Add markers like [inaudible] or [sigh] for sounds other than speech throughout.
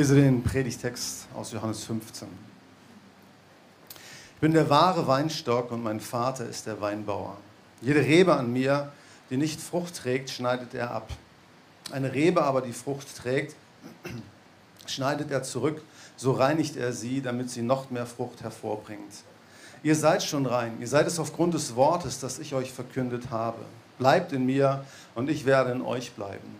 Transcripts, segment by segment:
Lese den Predigtext aus Johannes 15. Ich bin der wahre Weinstock und mein Vater ist der Weinbauer. Jede Rebe an mir, die nicht Frucht trägt, schneidet er ab. Eine Rebe aber, die Frucht trägt, [clears throat] schneidet er zurück, so reinigt er sie, damit sie noch mehr Frucht hervorbringt. Ihr seid schon rein, ihr seid es aufgrund des Wortes, das ich euch verkündet habe. Bleibt in mir und ich werde in euch bleiben.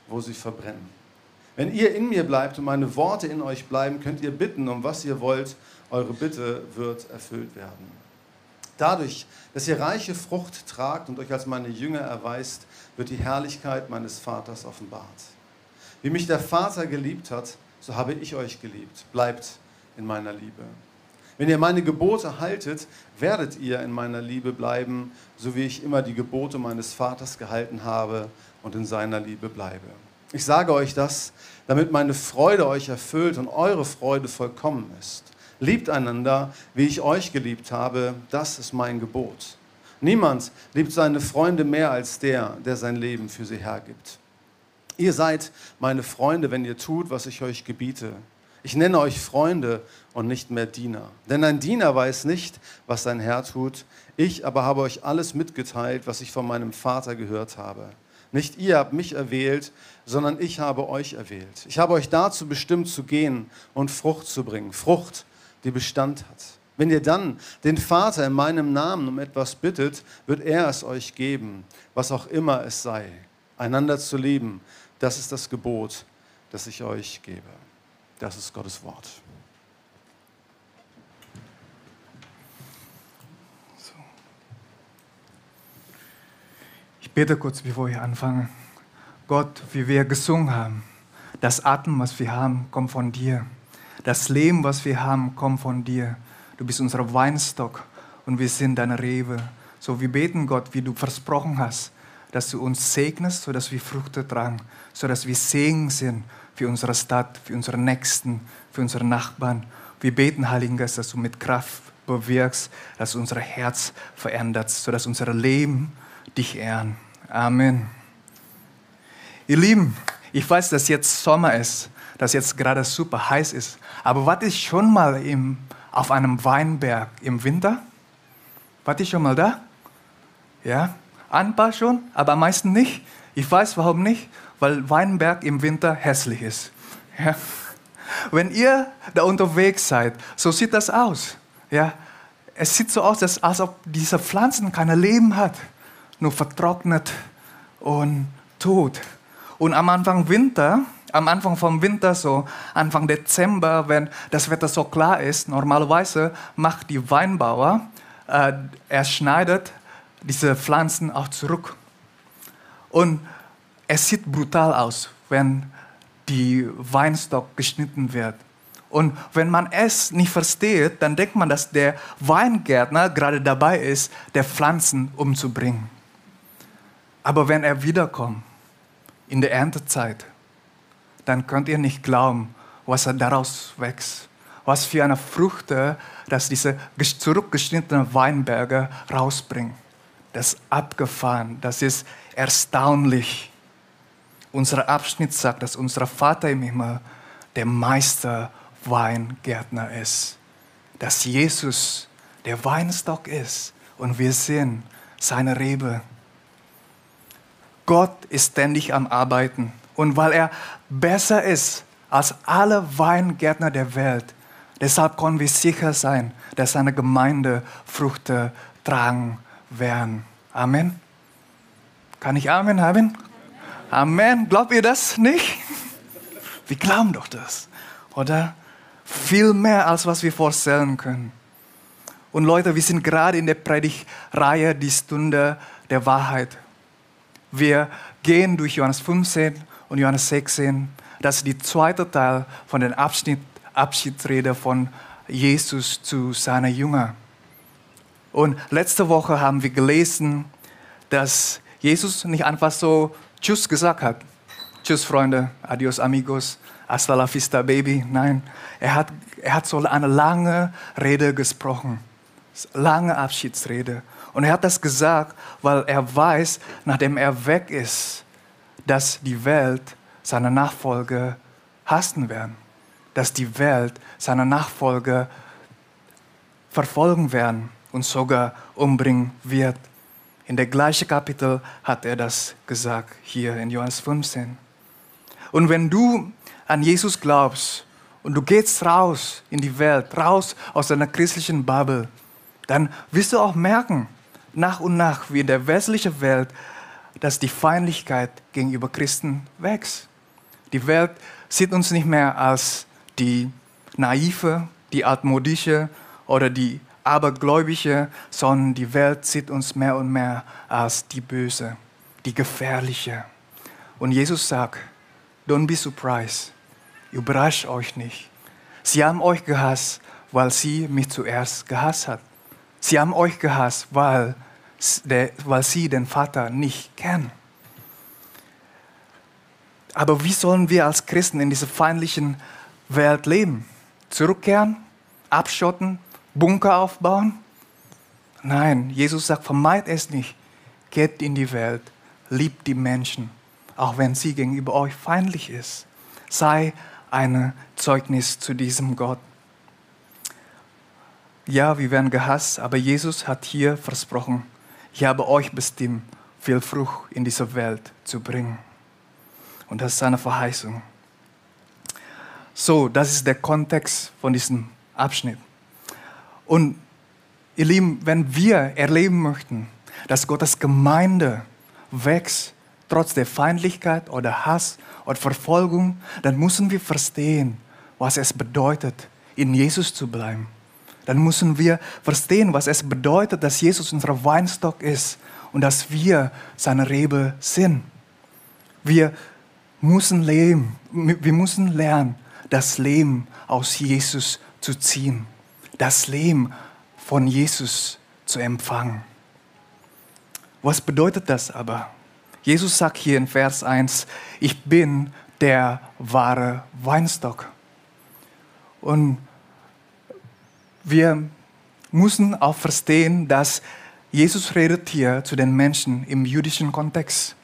wo sie verbrennen. Wenn ihr in mir bleibt und meine Worte in euch bleiben, könnt ihr bitten, um was ihr wollt. Eure Bitte wird erfüllt werden. Dadurch, dass ihr reiche Frucht tragt und euch als meine Jünger erweist, wird die Herrlichkeit meines Vaters offenbart. Wie mich der Vater geliebt hat, so habe ich euch geliebt. Bleibt in meiner Liebe. Wenn ihr meine Gebote haltet, werdet ihr in meiner Liebe bleiben, so wie ich immer die Gebote meines Vaters gehalten habe und in seiner Liebe bleibe. Ich sage euch das, damit meine Freude euch erfüllt und eure Freude vollkommen ist. Liebt einander, wie ich euch geliebt habe, das ist mein Gebot. Niemand liebt seine Freunde mehr als der, der sein Leben für sie hergibt. Ihr seid meine Freunde, wenn ihr tut, was ich euch gebiete. Ich nenne euch Freunde und nicht mehr Diener. Denn ein Diener weiß nicht, was sein Herr tut. Ich aber habe euch alles mitgeteilt, was ich von meinem Vater gehört habe. Nicht ihr habt mich erwählt, sondern ich habe euch erwählt. Ich habe euch dazu bestimmt zu gehen und Frucht zu bringen. Frucht, die Bestand hat. Wenn ihr dann den Vater in meinem Namen um etwas bittet, wird er es euch geben, was auch immer es sei. Einander zu lieben, das ist das Gebot, das ich euch gebe. Das ist Gottes Wort. Ich bete kurz, bevor ich anfange. Gott, wie wir gesungen haben, das Atem, was wir haben, kommt von dir. Das Leben, was wir haben, kommt von dir. Du bist unser Weinstock und wir sind deine Rebe. So, wir beten Gott, wie du versprochen hast, dass du uns segnest, sodass wir Früchte tragen, sodass wir Segen sind für unsere Stadt, für unsere Nächsten, für unsere Nachbarn. Wir beten, Heiligen Geist, dass du mit Kraft bewirkst, dass du unser Herz veränderst, sodass unser Leben dich ehren. Amen. Ihr Lieben, ich weiß, dass jetzt Sommer ist, dass jetzt gerade super heiß ist. Aber warte ich schon mal im, auf einem Weinberg im Winter? Warte ich schon mal da? Ja, ein paar schon, aber am meisten nicht. Ich weiß warum nicht, weil Weinberg im Winter hässlich ist. Ja. Wenn ihr da unterwegs seid, so sieht das aus. Ja. Es sieht so aus, als ob diese Pflanzen kein Leben hat nur vertrocknet und tot. Und am Anfang Winter, am Anfang vom Winter, so Anfang Dezember, wenn das Wetter so klar ist, normalerweise macht die Weinbauer, äh, er schneidet diese Pflanzen auch zurück. Und es sieht brutal aus, wenn die Weinstock geschnitten wird. Und wenn man es nicht versteht, dann denkt man, dass der Weingärtner gerade dabei ist, der Pflanzen umzubringen. Aber wenn er wiederkommt, in der Erntezeit, dann könnt ihr nicht glauben, was er daraus wächst. Was für eine Früchte, dass diese zurückgeschnittenen Weinberge rausbringen. Das ist abgefahren, das ist erstaunlich. Unser Abschnitt sagt, dass unser Vater im Himmel der Meister Weingärtner ist. Dass Jesus der Weinstock ist und wir sind seine Rebe. Gott ist ständig am Arbeiten. Und weil er besser ist als alle Weingärtner der Welt, deshalb können wir sicher sein, dass seine Gemeinde Früchte tragen werden. Amen. Kann ich Amen haben? Amen. Glaubt ihr das nicht? Wir glauben doch das, oder? Viel mehr, als was wir vorstellen können. Und Leute, wir sind gerade in der Predigtreihe die Stunde der Wahrheit. Wir gehen durch Johannes 15 und Johannes 16. Das ist der zweite Teil von der Abschnitt, Abschiedsrede von Jesus zu seinen Jüngern. Und letzte Woche haben wir gelesen, dass Jesus nicht einfach so Tschüss gesagt hat. Tschüss, Freunde, adios, amigos, hasta la vista, baby. Nein, er hat, er hat so eine lange Rede gesprochen, lange Abschiedsrede. Und er hat das gesagt, weil er weiß, nachdem er weg ist, dass die Welt seine Nachfolge hassen werden, dass die Welt seine Nachfolge verfolgen werden und sogar umbringen wird. In der gleichen Kapitel hat er das gesagt, hier in Johannes 15. Und wenn du an Jesus glaubst und du gehst raus in die Welt, raus aus deiner christlichen Bubble, dann wirst du auch merken, nach und nach, wie in der westlichen Welt, dass die Feindlichkeit gegenüber Christen wächst. Die Welt sieht uns nicht mehr als die naive, die altmodische oder die abergläubige, sondern die Welt sieht uns mehr und mehr als die böse, die gefährliche. Und Jesus sagt, don't be surprised, überrascht euch nicht. Sie haben euch gehasst, weil sie mich zuerst gehasst hat. Sie haben euch gehasst, weil, weil sie den Vater nicht kennen. Aber wie sollen wir als Christen in dieser feindlichen Welt leben? Zurückkehren? Abschotten? Bunker aufbauen? Nein, Jesus sagt, vermeid es nicht. Geht in die Welt, liebt die Menschen, auch wenn sie gegenüber euch feindlich ist. Sei ein Zeugnis zu diesem Gott. Ja, wir werden gehasst, aber Jesus hat hier versprochen, ich habe euch bestimmt, viel Frucht in diese Welt zu bringen. Und das ist seine Verheißung. So, das ist der Kontext von diesem Abschnitt. Und ihr Lieben, wenn wir erleben möchten, dass Gottes Gemeinde wächst, trotz der Feindlichkeit oder Hass oder Verfolgung, dann müssen wir verstehen, was es bedeutet, in Jesus zu bleiben. Dann müssen wir verstehen, was es bedeutet, dass Jesus unser Weinstock ist und dass wir seine Rebe sind. Wir müssen leben, wir müssen lernen, das Leben aus Jesus zu ziehen das Leben von Jesus zu empfangen. Was bedeutet das aber? Jesus sagt hier in Vers 1, ich bin der wahre Weinstock. Und wir müssen auch verstehen, dass Jesus redet hier zu den Menschen im jüdischen Kontext.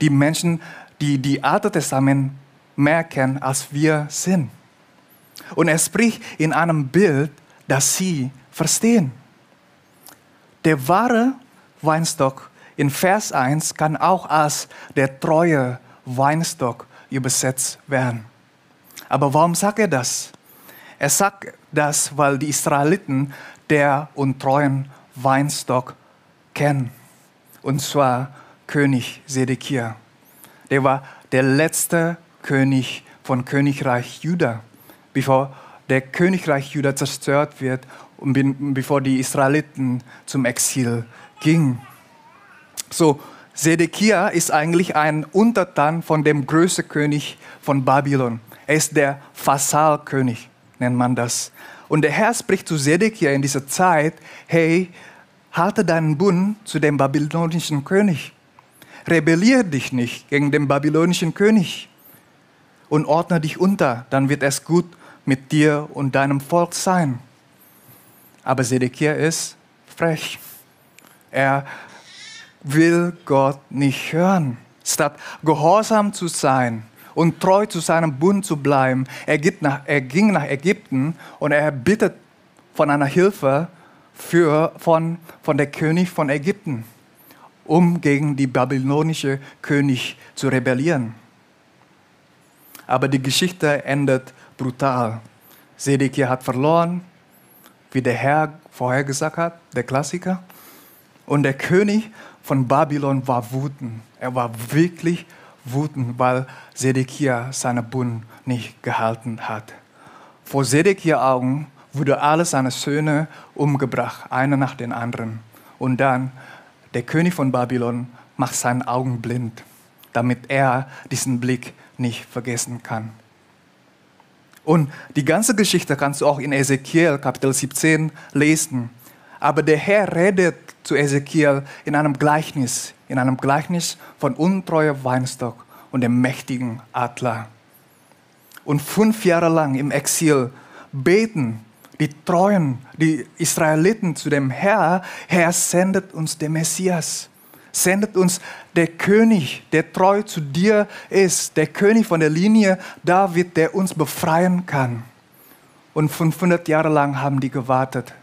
Die Menschen, die die Alte Testament mehr kennen, als wir sind. Und er spricht in einem Bild, das sie verstehen. Der wahre Weinstock in Vers 1 kann auch als der treue Weinstock übersetzt werden. Aber warum sagt er das? Er sagt das, weil die Israeliten der untreuen Weinstock kennen. Und zwar König Sedekia. Der war der letzte König von Königreich Juda, bevor der Königreich Juda zerstört wird und bevor die Israeliten zum Exil gingen. So, Sedekia ist eigentlich ein Untertan von dem größten König von Babylon. Er ist der Vassalkönig, nennt man das. Und der Herr spricht zu Sedekia in dieser Zeit, hey, halte deinen Bund zu dem babylonischen König. Rebelliere dich nicht gegen den babylonischen König und ordne dich unter, dann wird es gut mit dir und deinem Volk sein. Aber Sedekia ist frech. Er will Gott nicht hören. Statt gehorsam zu sein und treu zu seinem Bund zu bleiben, er, nach, er ging nach Ägypten und er bittet von einer Hilfe für, von, von der König von Ägypten. um gegen die babylonische König zu rebellieren. Aber die Geschichte endet brutal. Sedekia hat verloren, wie der Herr vorher gesagt hat, der Klassiker. Und der König von Babylon war wütend. Er war wirklich wütend, weil Sedekia seinen Bund nicht gehalten hat. Vor Sedekia Augen wurde alle seine Söhne umgebracht, einer nach dem anderen. Und dann der König von Babylon macht seine Augen blind, damit er diesen Blick nicht vergessen kann. Und die ganze Geschichte kannst du auch in Ezekiel Kapitel 17 lesen. Aber der Herr redet zu Ezekiel in einem Gleichnis, in einem Gleichnis von untreuer Weinstock und dem mächtigen Adler. Und fünf Jahre lang im Exil beten die Treuen, die Israeliten zu dem Herr, Herr sendet uns den Messias, sendet uns der König, der treu zu dir ist, der König von der Linie David, der uns befreien kann. Und 500 Jahre lang haben die gewartet.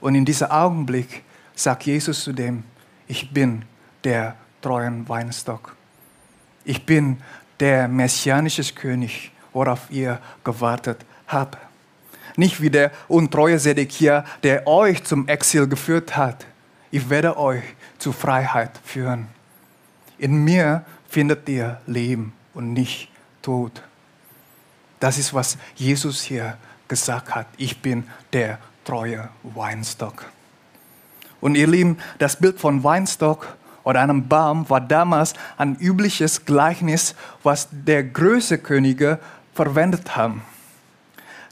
Und in diesem Augenblick sagt Jesus zu dem, ich bin der treuen Weinstock. Ich bin der messianische König, worauf ihr gewartet habt. Nicht wie der untreue Sedekia, der euch zum Exil geführt hat. Ich werde euch zur Freiheit führen. In mir findet ihr Leben und nicht Tod. Das ist, was Jesus hier gesagt hat. Ich bin der treue Weinstock. Und ihr Lieben, das Bild von Weinstock oder einem Baum war damals ein übliches Gleichnis, was der größte Könige verwendet haben.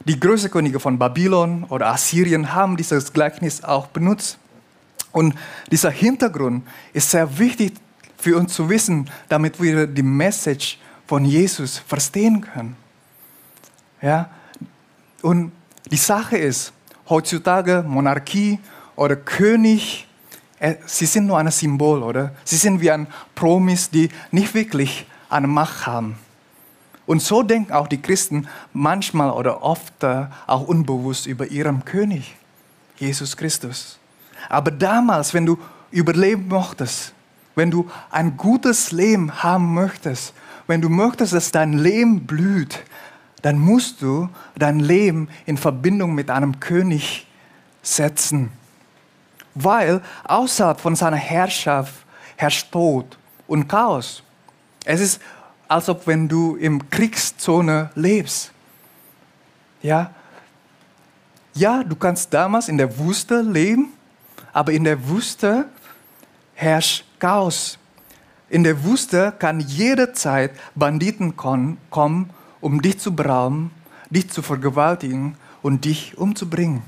Die größten Könige von Babylon oder Assyrien haben dieses Gleichnis auch benutzt. Und dieser Hintergrund ist sehr wichtig für uns zu wissen, damit wir die Message von Jesus verstehen können. Ja? Und die Sache ist, heutzutage Monarchie oder König, sie sind nur ein Symbol, oder? Sie sind wie ein Promis, die nicht wirklich eine Macht haben. Und so denken auch die Christen manchmal oder oft auch unbewusst über ihren König, Jesus Christus. Aber damals, wenn du überleben möchtest, wenn du ein gutes Leben haben möchtest, wenn du möchtest, dass dein Leben blüht, dann musst du dein Leben in Verbindung mit einem König setzen. Weil außerhalb von seiner Herrschaft herrscht Tod und Chaos. Es ist, als ob wenn du im Kriegszone lebst. Ja, ja, du kannst damals in der Wüste leben, aber in der Wüste herrscht Chaos. In der Wüste kann jederzeit Banditen kommen, um dich zu berauben, dich zu vergewaltigen und dich umzubringen.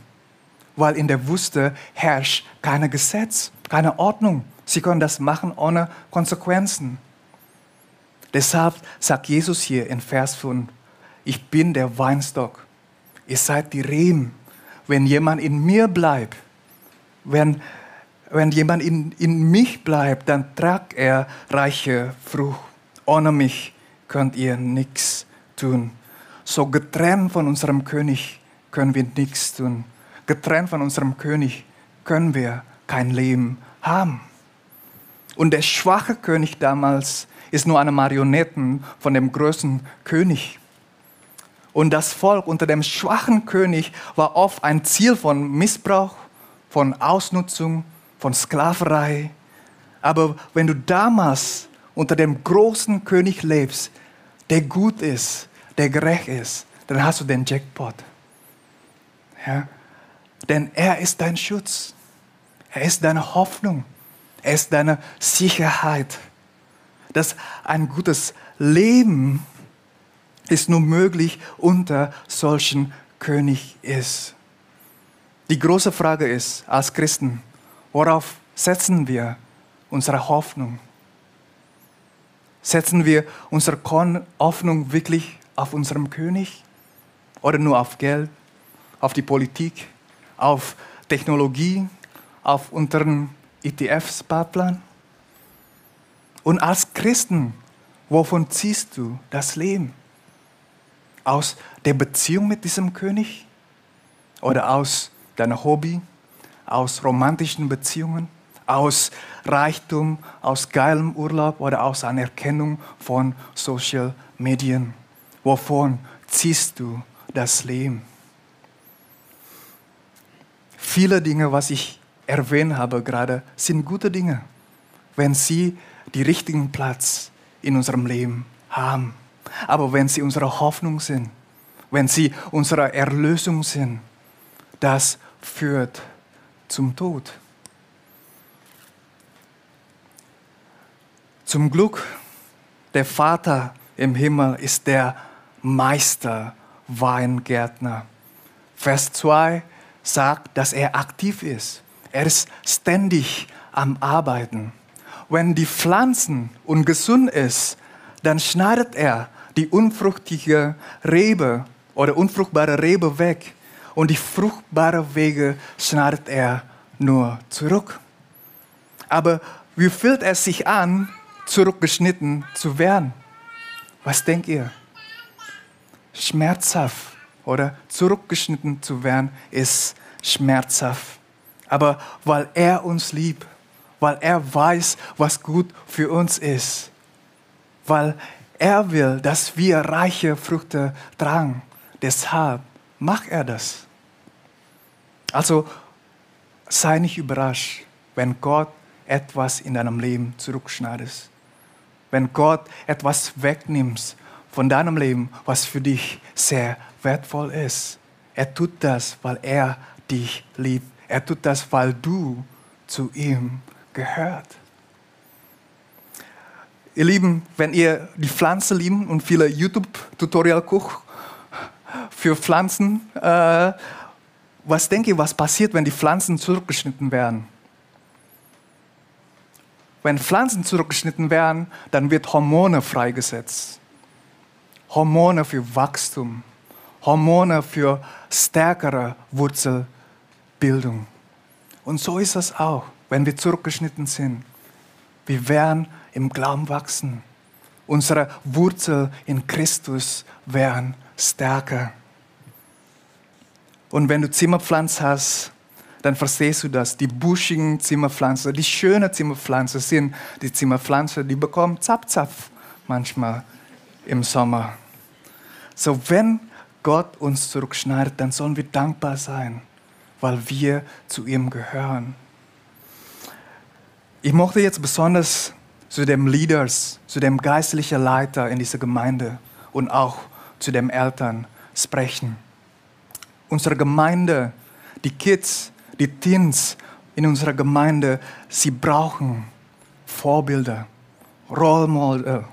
Weil in der Wüste herrscht keine Gesetz, keine Ordnung. Sie können das machen ohne Konsequenzen. Deshalb sagt Jesus hier in Vers 5, ich bin der Weinstock, ihr seid die Reben. Wenn jemand in mir bleibt, wenn, wenn jemand in, in mich bleibt, dann tragt er reiche Frucht. Ohne mich könnt ihr nichts tun. So getrennt von unserem König können wir nichts tun. Getrennt von unserem König können wir kein Leben haben. Und der schwache König damals ist nur eine Marionette von dem großen König. Und das Volk unter dem schwachen König war oft ein Ziel von Missbrauch, von Ausnutzung, von Sklaverei. Aber wenn du damals unter dem großen König lebst, der gut ist, der gerecht ist, dann hast du den Jackpot. Ja? Denn er ist dein Schutz. Er ist deine Hoffnung. Er ist deine Sicherheit. Dass ein gutes Leben ist nur möglich unter solchen König ist. Die große Frage ist als Christen, worauf setzen wir unsere Hoffnung? Setzen wir unsere Hoffnung wirklich auf unserem König oder nur auf Geld, auf die Politik, auf Technologie, auf unseren ETF-Sparplan? Und als Christen, wovon ziehst du das Leben? Aus der Beziehung mit diesem König oder aus dein Hobby, aus romantischen Beziehungen, aus Reichtum, aus geilem Urlaub oder aus Anerkennung von Social Medien? Wovon ziehst du das Leben? Viele Dinge, was ich erwähnt habe gerade, sind gute Dinge, wenn sie die richtigen Platz in unserem Leben haben. Aber wenn sie unsere Hoffnung sind, wenn sie unsere Erlösung sind, das führt zum Tod. Zum Glück, der Vater im Himmel ist der Meister Weingärtner. Vers 2 sagt, dass er aktiv ist. Er ist ständig am Arbeiten. Wenn die Pflanzen ungesund ist, dann schneidet er die unfruchtige Rebe oder unfruchtbare Rebe weg und die fruchtbare Wege schneidet er nur zurück. Aber wie fühlt es sich an, zurückgeschnitten zu werden? Was denkt ihr? Schmerzhaft oder zurückgeschnitten zu werden ist schmerzhaft. Aber weil er uns liebt, weil er weiß, was gut für uns ist, weil er will, dass wir reiche Früchte tragen, deshalb macht er das. Also sei nicht überrascht, wenn Gott etwas in deinem Leben zurückschneidet. Wenn Gott etwas wegnimmt von deinem Leben, was für dich sehr wertvoll ist. Er tut das, weil er dich liebt. Er tut das, weil du zu ihm gehört. Ihr Lieben, wenn ihr die Pflanze lieben und viele YouTube-Tutorial guckt für Pflanzen, äh, was denkt ihr, was passiert, wenn die Pflanzen zurückgeschnitten werden? Wenn Pflanzen zurückgeschnitten werden, dann wird Hormone freigesetzt. Hormone für Wachstum, Hormone für stärkere Wurzelbildung. Und so ist es auch, wenn wir zurückgeschnitten sind. Wir werden im Glauben wachsen. Unsere Wurzel in Christus werden stärker. Und wenn du Zimmerpflanzen hast, dann verstehst du das. Die buschigen Zimmerpflanzen, die schönen Zimmerpflanzen sind die Zimmerpflanzen, die bekommen Zap-Zap manchmal im Sommer. So, wenn Gott uns zurückschneidet, dann sollen wir dankbar sein, weil wir zu ihm gehören. Ich möchte jetzt besonders zu dem Leaders, zu dem geistlichen Leiter in dieser Gemeinde und auch zu den Eltern sprechen. Unsere Gemeinde, die Kids, die Teens in unserer Gemeinde, sie brauchen Vorbilder, Role Model,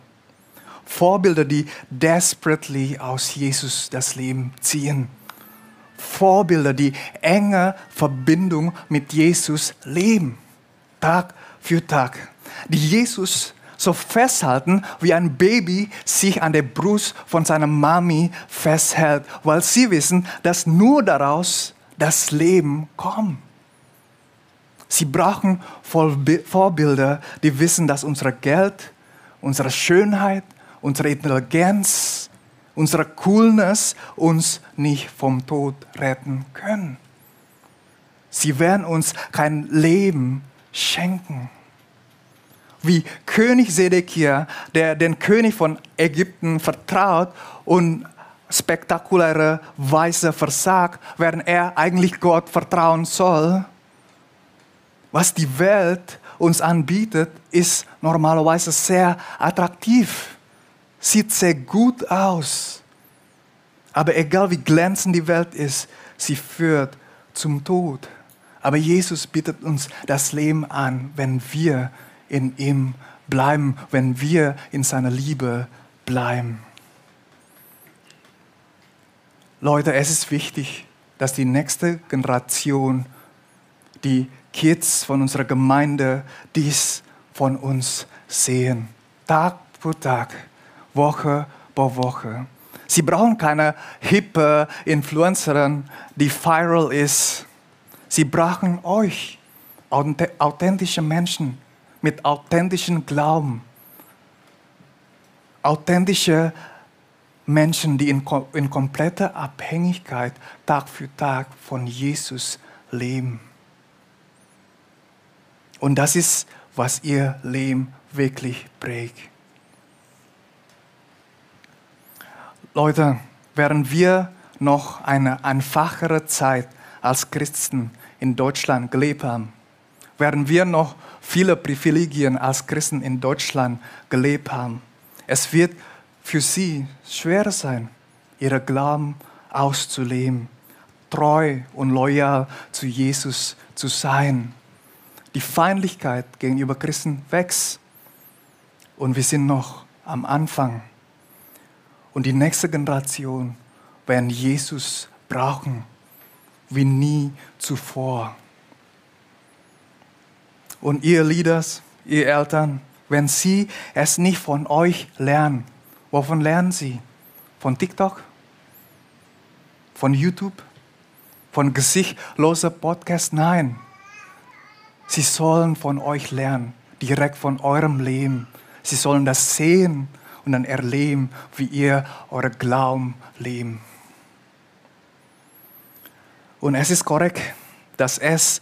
Vorbilder, die desperately aus Jesus das Leben ziehen. Vorbilder, die enge Verbindung mit Jesus leben, Tag für Tag. Die Jesus so festhalten, wie ein Baby sich an der Brust von seiner Mami festhält, weil sie wissen, dass nur daraus das Leben kommt. Sie brauchen Vorbilder, die wissen, dass unser Geld, unsere Schönheit, unsere Intelligenz, unsere Coolness uns nicht vom Tod retten können. Sie werden uns kein Leben schenken. Wie König Sedekia, der den König von Ägypten vertraut und spektakuläre Weise versagt, während er eigentlich Gott vertrauen soll. Was die Welt uns anbietet, ist normalerweise sehr attraktiv sieht sehr gut aus. Aber egal wie glänzend die Welt ist, sie führt zum Tod. Aber Jesus bietet uns das Leben an, wenn wir in ihm bleiben, wenn wir in seiner Liebe bleiben. Leute, es ist wichtig, dass die nächste Generation, die Kids von unserer Gemeinde, dies von uns sehen. Tag für Tag Woche pro Woche. Sie brauchen keine hippe Influencerin, die viral ist. Sie brauchen euch, authentische Menschen mit authentischem Glauben. Authentische Menschen, die in, in kompletter Abhängigkeit Tag für Tag von Jesus leben. Und das ist, was ihr Leben wirklich prägt. Leute, während wir noch eine einfachere Zeit als Christen in Deutschland gelebt haben, während wir noch viele Privilegien als Christen in Deutschland gelebt haben, es wird für sie schwer sein, ihre Glauben auszuleben, treu und loyal zu Jesus zu sein. Die Feindlichkeit gegenüber Christen wächst und wir sind noch am Anfang. Und die nächste Generation werden Jesus brauchen wie nie zuvor. Und ihr Leaders, ihr Eltern, wenn sie es nicht von euch lernen, wovon lernen sie? Von TikTok? Von YouTube? Von gesichtloser Podcast? Nein. Sie sollen von euch lernen, direkt von eurem Leben. Sie sollen das sehen und dann erleben, wie ihr eure Glauben leben. Und es ist korrekt, dass es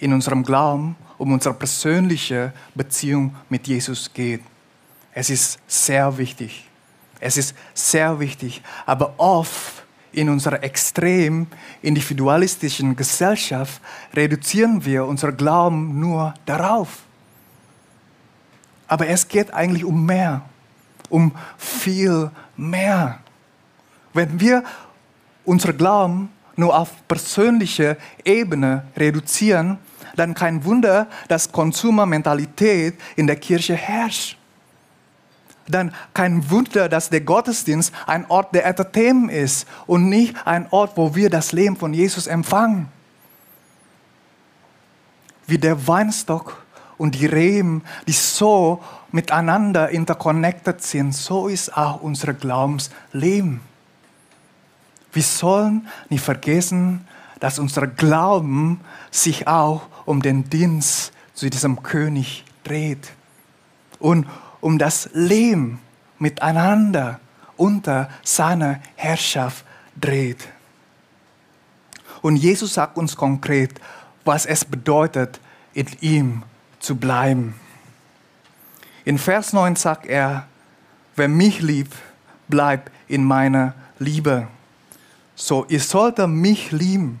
in unserem Glauben um unsere persönliche Beziehung mit Jesus geht. Es ist sehr wichtig. Es ist sehr wichtig. Aber oft in unserer extrem individualistischen Gesellschaft reduzieren wir unser Glauben nur darauf. Aber es geht eigentlich um mehr, um viel mehr. Wenn wir unser Glauben nur auf persönliche Ebene reduzieren, dann kein Wunder, dass Konsumermentalität in der Kirche herrscht. Dann kein Wunder, dass der Gottesdienst ein Ort der Entertainment ist und nicht ein Ort, wo wir das Leben von Jesus empfangen. Wie der Weinstock und die Reben, die so miteinander interconnected sind, so ist auch unser Glaubensleben. Wir sollen nicht vergessen, dass unser Glauben sich auch um den Dienst zu diesem König dreht und um das Leben miteinander unter seiner Herrschaft dreht. Und Jesus sagt uns konkret, was es bedeutet, in ihm zu bleiben. In Vers 9 sagt er, wer mich liebt, bleibt in meiner Liebe. So, ihr solltet mich lieben.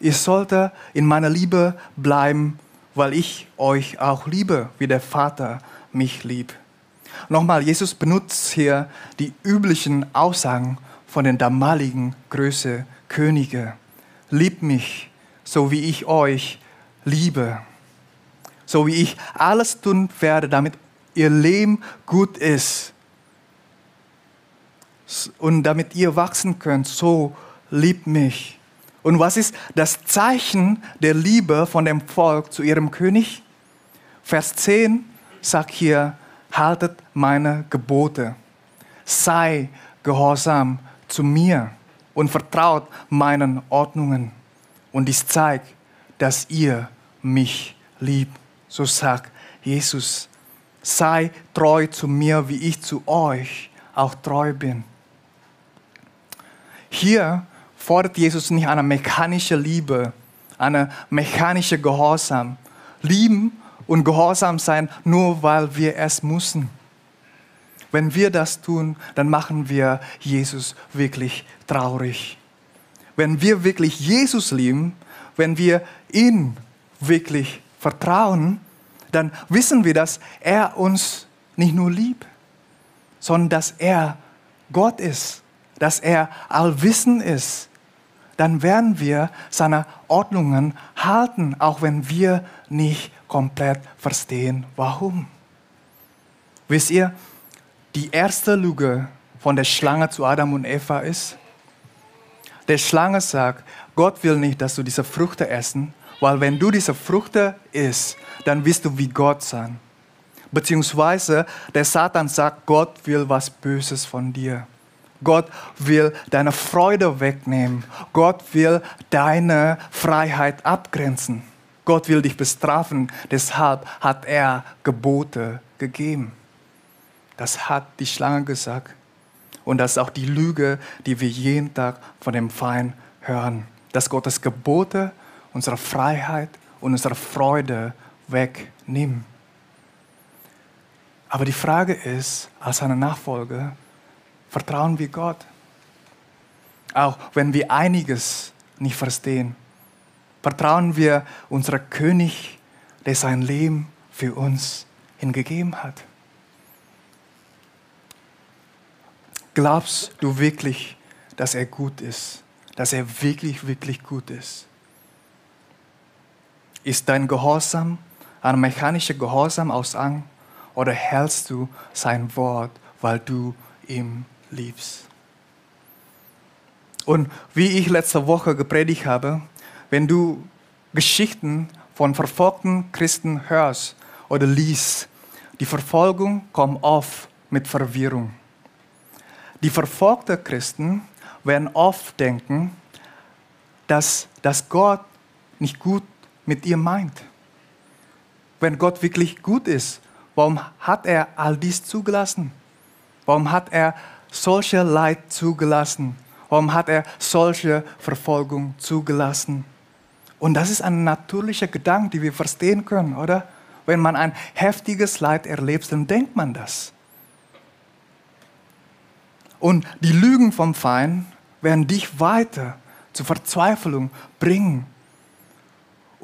Ihr solltet in meiner Liebe bleiben, weil ich euch auch liebe, wie der Vater mich liebt. Nochmal, Jesus benutzt hier die üblichen Aussagen von den damaligen Größe Könige. Liebt mich, so wie ich euch liebe. So wie ich alles tun werde, damit ihr Leben gut ist und damit ihr wachsen könnt, so liebt mich. Und was ist das Zeichen der Liebe von dem Volk zu ihrem König? Vers 10 sagt hier, haltet meine Gebote, sei gehorsam zu mir und vertraut meinen Ordnungen. Und dies zeigt, dass ihr mich liebt. So sagt Jesus, sei treu zu mir, wie ich zu euch auch treu bin. Hier fordert Jesus nicht eine mechanische Liebe, eine mechanische Gehorsam. Lieben und gehorsam sein, nur weil wir es müssen. Wenn wir das tun, dann machen wir Jesus wirklich traurig. Wenn wir wirklich Jesus lieben, wenn wir ihn wirklich vertrauen, dann wissen wir, dass er uns nicht nur liebt, sondern dass er Gott ist dass er allwissend ist, dann werden wir seine Ordnungen halten, auch wenn wir nicht komplett verstehen, warum. Wisst ihr, die erste Lüge von der Schlange zu Adam und Eva ist, der Schlange sagt, Gott will nicht, dass du diese Früchte essen, weil wenn du diese Früchte isst, dann wirst du wie Gott sein. Beziehungsweise der Satan sagt, Gott will was Böses von dir. Gott will deine Freude wegnehmen. Gott will deine Freiheit abgrenzen. Gott will dich bestrafen. Deshalb hat er Gebote gegeben. Das hat die Schlange gesagt. Und das ist auch die Lüge, die wir jeden Tag von dem Feind hören. Dass Gottes Gebote unsere Freiheit und unsere Freude wegnimm. Aber die Frage ist, als seine Nachfolger, vertrauen wir Gott? Auch wenn wir einiges nicht verstehen, vertrauen wir unserem König, der sein Leben für uns hingegeben hat. Glaubst du wirklich, dass er gut ist? Dass er wirklich, wirklich gut ist? Ist dein Gehorsam ein mechanischer Gehorsam aus Angst oder hältst du sein Wort, weil du ihm liebst? Und wie ich letzte Woche gepredigt habe, wenn du Geschichten von verfolgten Christen hörst oder liest, die Verfolgung kommt oft mit Verwirrung. Die verfolgten Christen werden oft denken, dass, dass Gott nicht gut mit ihr meint. Wenn Gott wirklich gut ist, warum hat er all dies zugelassen? Warum hat er solche Leid zugelassen? Warum hat er solche Verfolgung zugelassen? Und das ist ein natürlicher Gedanke, den wir verstehen können, oder? Wenn man ein heftiges Leid erlebt, dann denkt man das. Und die Lügen vom Feind werden dich weiter zur Verzweiflung bringen.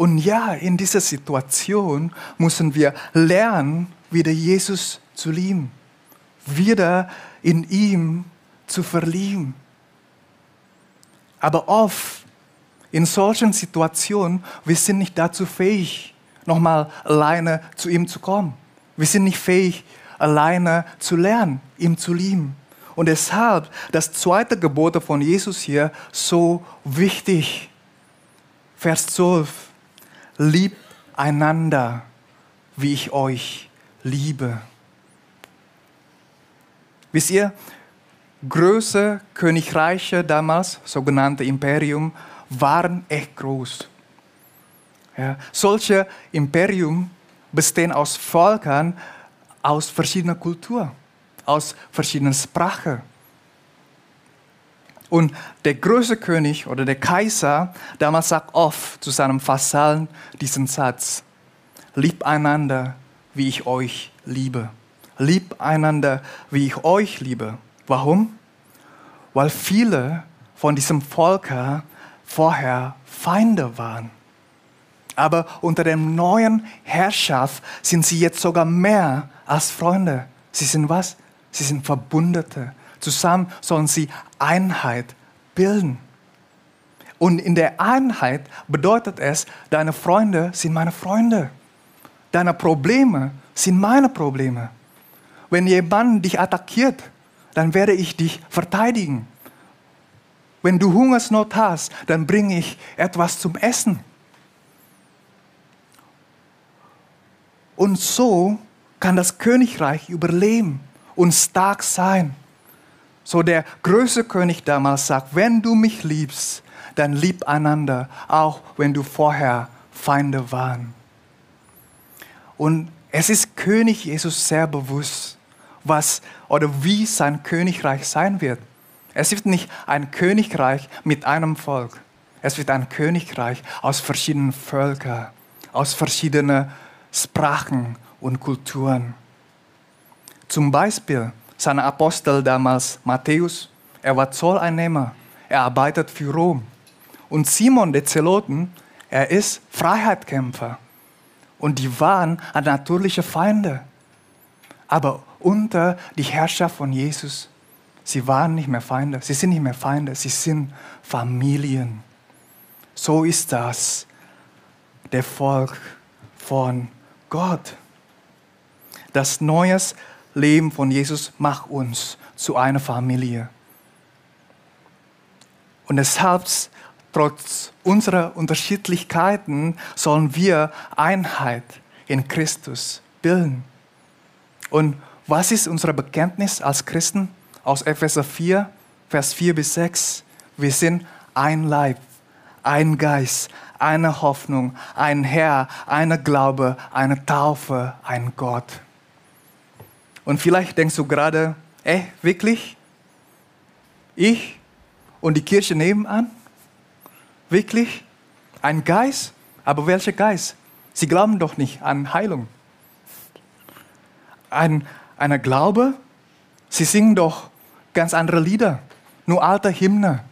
Und ja, in dieser Situation müssen wir lernen, wieder Jesus zu lieben, wieder in ihm zu verlieben. Aber oft in solchen Situationen, wir sind nicht dazu fähig, nochmal alleine zu ihm zu kommen. Wir sind nicht fähig, alleine zu lernen, ihm zu lieben. Und deshalb das zweite Gebot von Jesus hier so wichtig. Vers 12. Liebt einander, wie ich euch liebe. Wisst ihr, große Königreiche damals, sogenannte Imperium, waren echt groß. Ja, solche Imperium bestehen aus Völkern aus verschiedener Kultur, aus verschiedenen Sprachen. Und der große König oder der Kaiser damals sagt oft zu seinem Vasallen diesen Satz: Lieb einander, wie ich euch liebe. Lieb einander, wie ich euch liebe. Warum? Weil viele von diesem Volk vorher Feinde waren. Aber unter der neuen Herrschaft sind sie jetzt sogar mehr als Freunde. Sie sind was? Sie sind Verbündete. Zusammen sollen sie Einheit bilden. Und in der Einheit bedeutet es, deine Freunde sind meine Freunde. Deine Probleme sind meine Probleme. Wenn jemand dich attackiert, dann werde ich dich verteidigen. Wenn du Hungersnot hast, dann bringe ich etwas zum Essen. Und so kann das Königreich überleben und stark sein. So der größte König damals sagt, wenn du mich liebst, dann lieb einander, auch wenn du vorher Feinde waren. Und es ist König Jesus sehr bewusst, was oder wie sein Königreich sein wird. Es wird nicht ein Königreich mit einem Volk. Es wird ein Königreich aus verschiedenen Völkern, aus verschiedenen Sprachen und Kulturen. Zum Beispiel sein Apostel damals Matthäus, er war Zolleinnehmer, er arbeitet für Rom. Und Simon der Zeloten, er ist Freiheitskämpfer. Und die waren natürliche Feinde. Aber unter die Herrschaft von Jesus, sie waren nicht mehr Feinde, sie sind nicht mehr Feinde, sie sind Familien. So ist das, der Volk von Gott. Das neue Leben von Jesus macht uns zu einer Familie. Und deshalb, trotz unserer Unterschiedlichkeiten, sollen wir Einheit in Christus bilden. Und was ist unser Bekenntnis als Christen? Aus Epheser 4, Vers 4 bis 6. Wir sind ein Leib, ein Geist, eine Hoffnung, ein Herr, eine Glaube, eine Taufe, ein Gott. Und vielleicht denkst du gerade, ey, wirklich? Ich und die Kirche nebenan? Wirklich? Ein Geist? Aber welcher Geist? Sie glauben doch nicht an Heilung. Ein, einer Glaube, sie singen doch ganz andere Lieder, nur alte Hymne.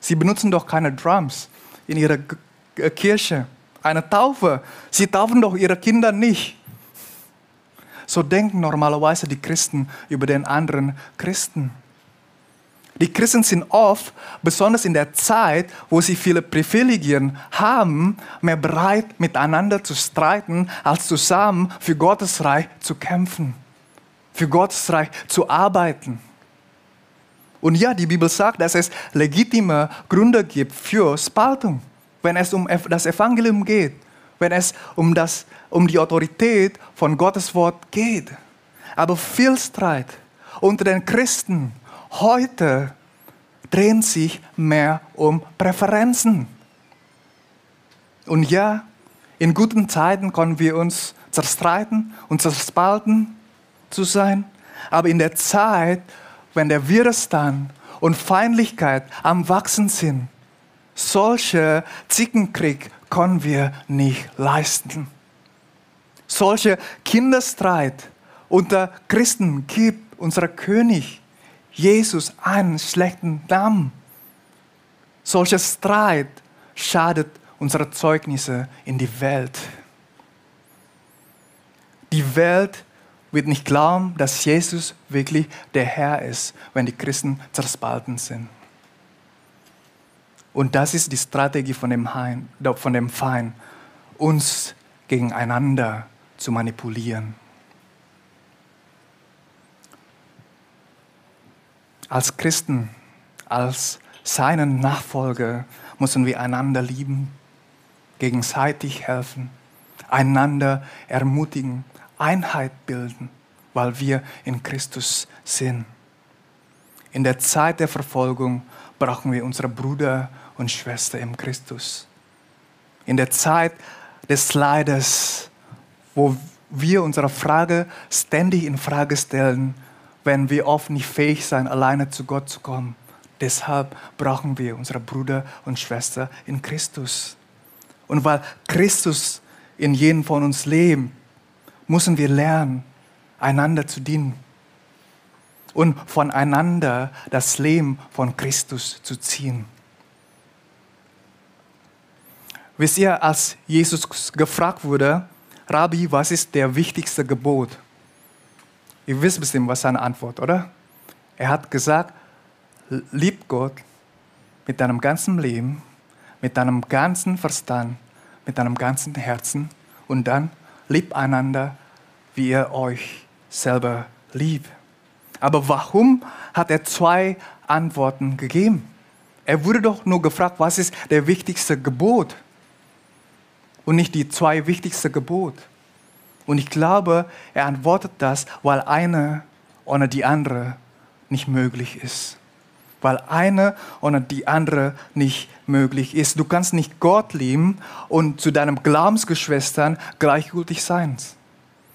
Sie benutzen doch keine Drums in ihrer Kirche. Eine Taufe, sie taufen doch ihre Kinder nicht. So denken normalerweise die Christen über den anderen Christen. Die Christen sind oft, besonders in der Zeit, wo sie viele Privilegien haben, mehr bereit, miteinander zu streiten, als zusammen für Gottes Reich zu kämpfen, für Gottes Reich zu arbeiten. Und ja, die Bibel sagt, dass es legitime Gründe gibt für Spaltung, wenn es um das Evangelium geht, wenn es um, das, um die Autorität von Gottes Wort geht. Aber viel Streit unter den Christen heute drehen sich mehr um Präferenzen. Und ja, in guten Zeiten können wir uns zerstreiten und zerspalten zu sein, aber in der Zeit, wenn der Widerstand und Feindlichkeit am Wachsen sind, solche Zickenkrieg können wir nicht leisten. Solche Kinderstreit unter Christen gibt unser König Jesus einen schlechten Namen. Solcher Streit schadet unsere Zeugnisse in die Welt. Die Welt wird nicht glauben, dass Jesus wirklich der Herr ist, wenn die Christen zerspalten sind. Und das ist die Strategie von dem, Hein, von dem Feind, uns gegeneinander zu manipulieren. Als Christen, als seinen Nachfolger müssen wir einander lieben, gegenseitig helfen, einander ermutigen, Einheit bilden, weil wir in Christus sind. In der Zeit der Verfolgung brauchen wir unsere Brüder und Schwestern im Christus. In der Zeit des Leides, wo wir unsere Frage ständig in Frage stellen, wenn wir oft nicht fähig sind, alleine zu Gott zu kommen. Deshalb brauchen wir unsere Brüder und Schwestern in Christus. Und weil Christus in jedem von uns lebt, müssen wir lernen, einander zu dienen und voneinander das Leben von Christus zu ziehen. Wisst ihr, als Jesus gefragt wurde, Rabbi, was ist der wichtigste Gebot? Ihr wisst bestimmt, was seine Antwort, oder? Er hat gesagt, lieb Gott mit deinem ganzen Leben, mit deinem ganzen Verstand, mit deinem ganzen Herzen und dann lieb einander, wie ihr euch selber liebt. Aber warum hat er zwei Antworten gegeben? Er wurde doch nur gefragt, was ist der wichtigste Gebot? Und nicht die zwei wichtigsten Gebote. Und ich glaube, er antwortet das, weil eine ohne die andere nicht möglich ist. Weil eine ohne die andere nicht möglich ist. Du kannst nicht Gott lieben und zu deinem Glaubensgeschwistern gleichgültig sein.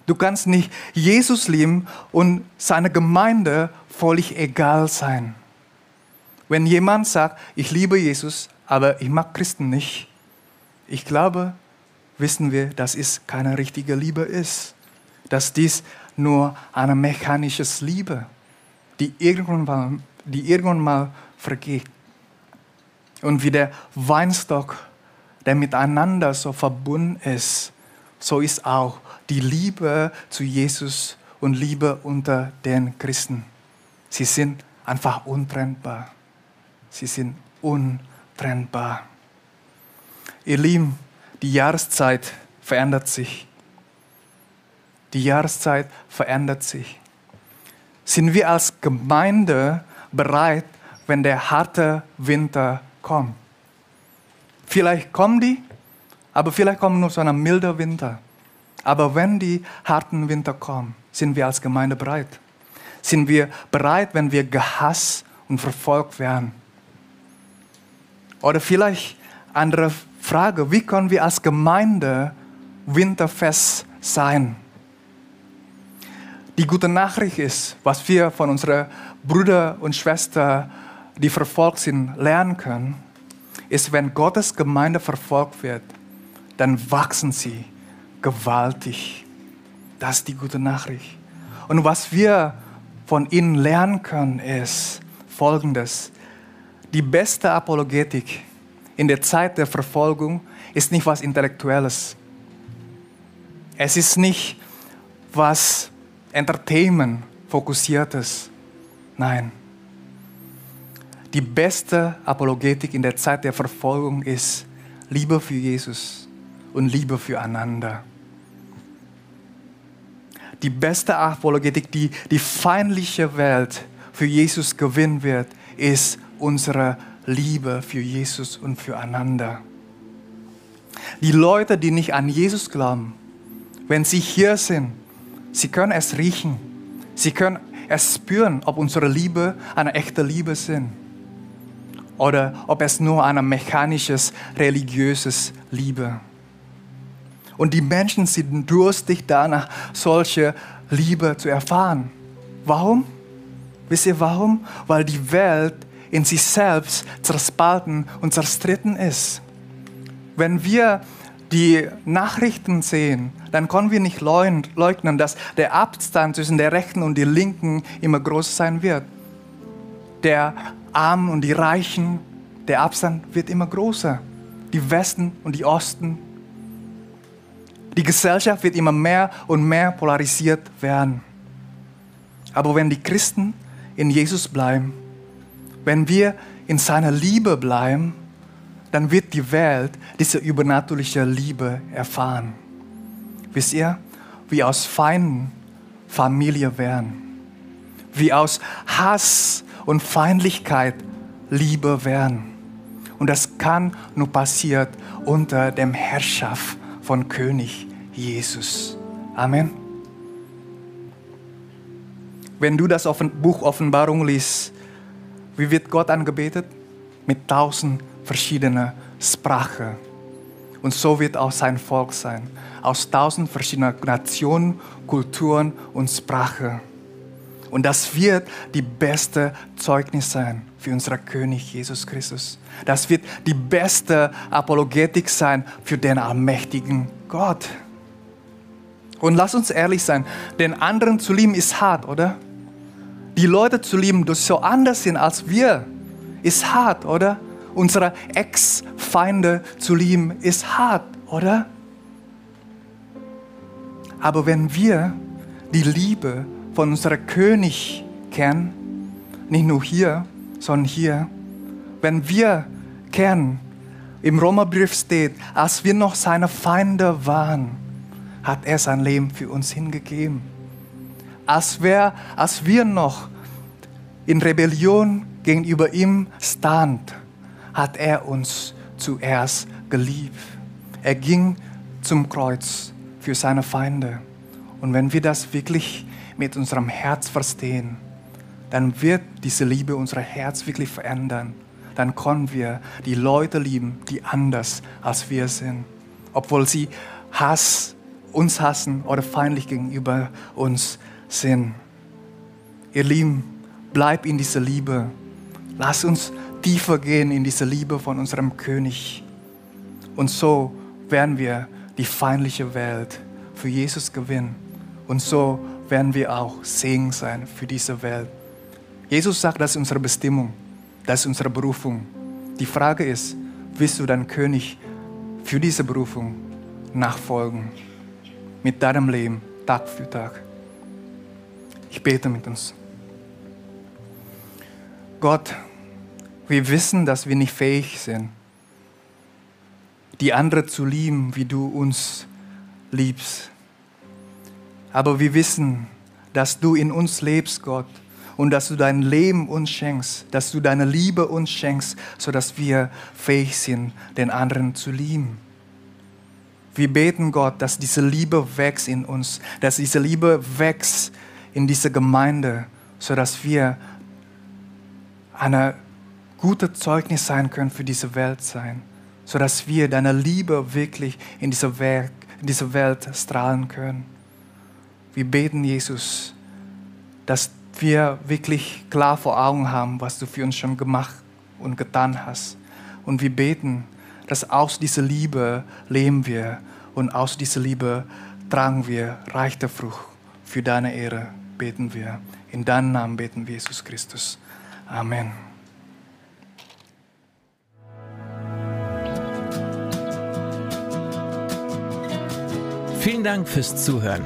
Du kannst nicht Jesus lieben und seine Gemeinde völlig egal sein. Wenn jemand sagt, ich liebe Jesus, aber ich mag Christen nicht, ich glaube, wissen wir, dass es keine richtige Liebe ist. Dass dies nur eine mechanische Liebe, die irgendwann mal, die irgendwann mal vergeht. Und wie der Weinstock, der miteinander so verbunden ist, so ist auch die Liebe zu Jesus und Liebe unter den Christen. Sie sind einfach untrennbar. Sie sind untrennbar. Ihr Lieben, die Jahreszeit verändert sich. Die Jahreszeit verändert sich. Sind wir als Gemeinde bereit, wenn der harte Winter kommt? Vielleicht kommen die, aber vielleicht kommen nur so ein milder Winter. Aber wenn die harten Winter kommen, sind wir als Gemeinde bereit? Sind wir bereit, wenn wir gehasst und verfolgt werden? Oder vielleicht andere Frage, wie können wir als Gemeinde winterfest sein? Die gute Nachricht ist, was wir von unseren Brüdern und Schwestern, die verfolgt sind, lernen können, ist, wenn Gottes Gemeinde verfolgt wird, dann wachsen sie gewaltig. Das ist die gute Nachricht. Und was wir von ihnen lernen können, ist Folgendes. Die beste Apologetik in der Zeit der Verfolgung ist nicht was Intellektuelles. Es ist nicht was Entertainment fokussiertes. Nein. Die beste Apologetik in der Zeit der Verfolgung ist Liebe für Jesus und Liebe füreinander. Die beste Apologetik, die die feindliche Welt für Jesus gewinnen wird, ist unsere Liebe für Jesus und füreinander. Die Leute, die nicht an Jesus glauben, wenn sie hier sind, sie können es riechen. Sie können es spüren, ob unsere Liebe eine echte Liebe sind oder ob es nur eine mechanisches, religiöses Liebe. Und die Menschen sind durstig danach, solche Liebe zu erfahren. Warum? Wisst ihr warum? Weil die Welt in sich selbst zerspalten und zerstritten ist. Wenn wir die Nachrichten sehen, dann können wir nicht leugnen, dass der Abstand zwischen der Rechten und der Linken immer größer sein wird. Der Armen und die Reichen, der Abstand wird immer größer. Die Westen und die Osten. Die Gesellschaft wird immer mehr und mehr polarisiert werden. Aber wenn die Christen in Jesus bleiben, wenn wir in seiner Liebe bleiben, dann wird die Welt diese übernatürliche Liebe erfahren. Wisst ihr, wie aus Feinden Familie werden, wie aus Hass und Feindlichkeit Liebe werden. Und das kann nur passiert unter dem Herrschaft von König Jesus. Amen. Wenn du das Buch Offenbarung liest, wie wird Gott angebetet? Mit tausend verschiedenen Sprachen. Und so wird auch sein Volk sein. Aus tausend verschiedenen Nationen, Kulturen und Sprachen. Und das wird die beste Zeugnis sein für unseren König Jesus Christus. Das wird die beste Apologetik sein für den allmächtigen Gott. Und lass uns ehrlich sein, den anderen zu lieben ist hart, oder? Die Leute zu lieben, die so anders sind als wir, ist hart, oder? Unsere Ex-Feinde zu lieben, ist hart, oder? Aber wenn wir die Liebe von unserem König kennen, nicht nur hier, sondern hier, wenn wir kennen, im Römerbrief steht, als wir noch seine Feinde waren, hat er sein Leben für uns hingegeben. Als wir, als wir noch in Rebellion gegenüber ihm stand, hat er uns zuerst geliebt. Er ging zum Kreuz für seine Feinde. Und wenn wir das wirklich mit unserem Herz verstehen, dann wird diese Liebe unser Herz wirklich verändern. Dann können wir die Leute lieben, die anders als wir sind. Obwohl sie Hass, uns hassen oder feindlich gegenüber uns sind. Ihr Lieben, bleib in dieser Liebe. Lass uns tiefer gehen in diese Liebe von unserem König. Und so werden wir die feindliche Welt für Jesus gewinnen. Und so werden wir auch Segen sein für diese Welt. Jesus sagt, das ist unsere Bestimmung, das ist unsere Berufung. Die Frage ist, willst du dein König für diese Berufung nachfolgen? Mit deinem Leben, Tag für Tag. Ich bete mit uns. Gott, wir wissen, dass wir nicht fähig sind, die anderen zu lieben, wie du uns liebst. Aber wir wissen, dass du in uns lebst, Gott, und dass du dein Leben uns schenkst, dass du deine Liebe uns schenkst, sodass wir fähig sind, den anderen zu lieben. Wir beten Gott, dass diese Liebe wächst in uns, dass diese Liebe wächst in dieser Gemeinde, sodass wir eine gute Zeugnis sein können für diese Welt sein, sodass wir deine Liebe wirklich in dieser Welt, in dieser Welt strahlen können. Wir beten, Jesus, dass wir wirklich klar vor Augen haben, was du für uns schon gemacht und getan hast. Und wir beten, dass aus dieser Liebe leben wir Und aus dieser Liebe tragen wir reiche Frucht. Für deine Ehre beten wir. In deinem Namen beten wir, Jesus Christus. Amen. Vielen Dank fürs Zuhören.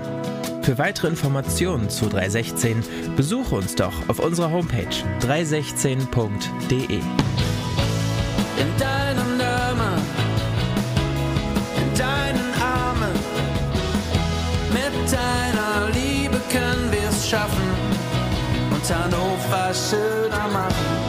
Für weitere Informationen zu 316 besuche uns doch auf unserer Homepage 316.de. schaffen und Hannover schöner machen.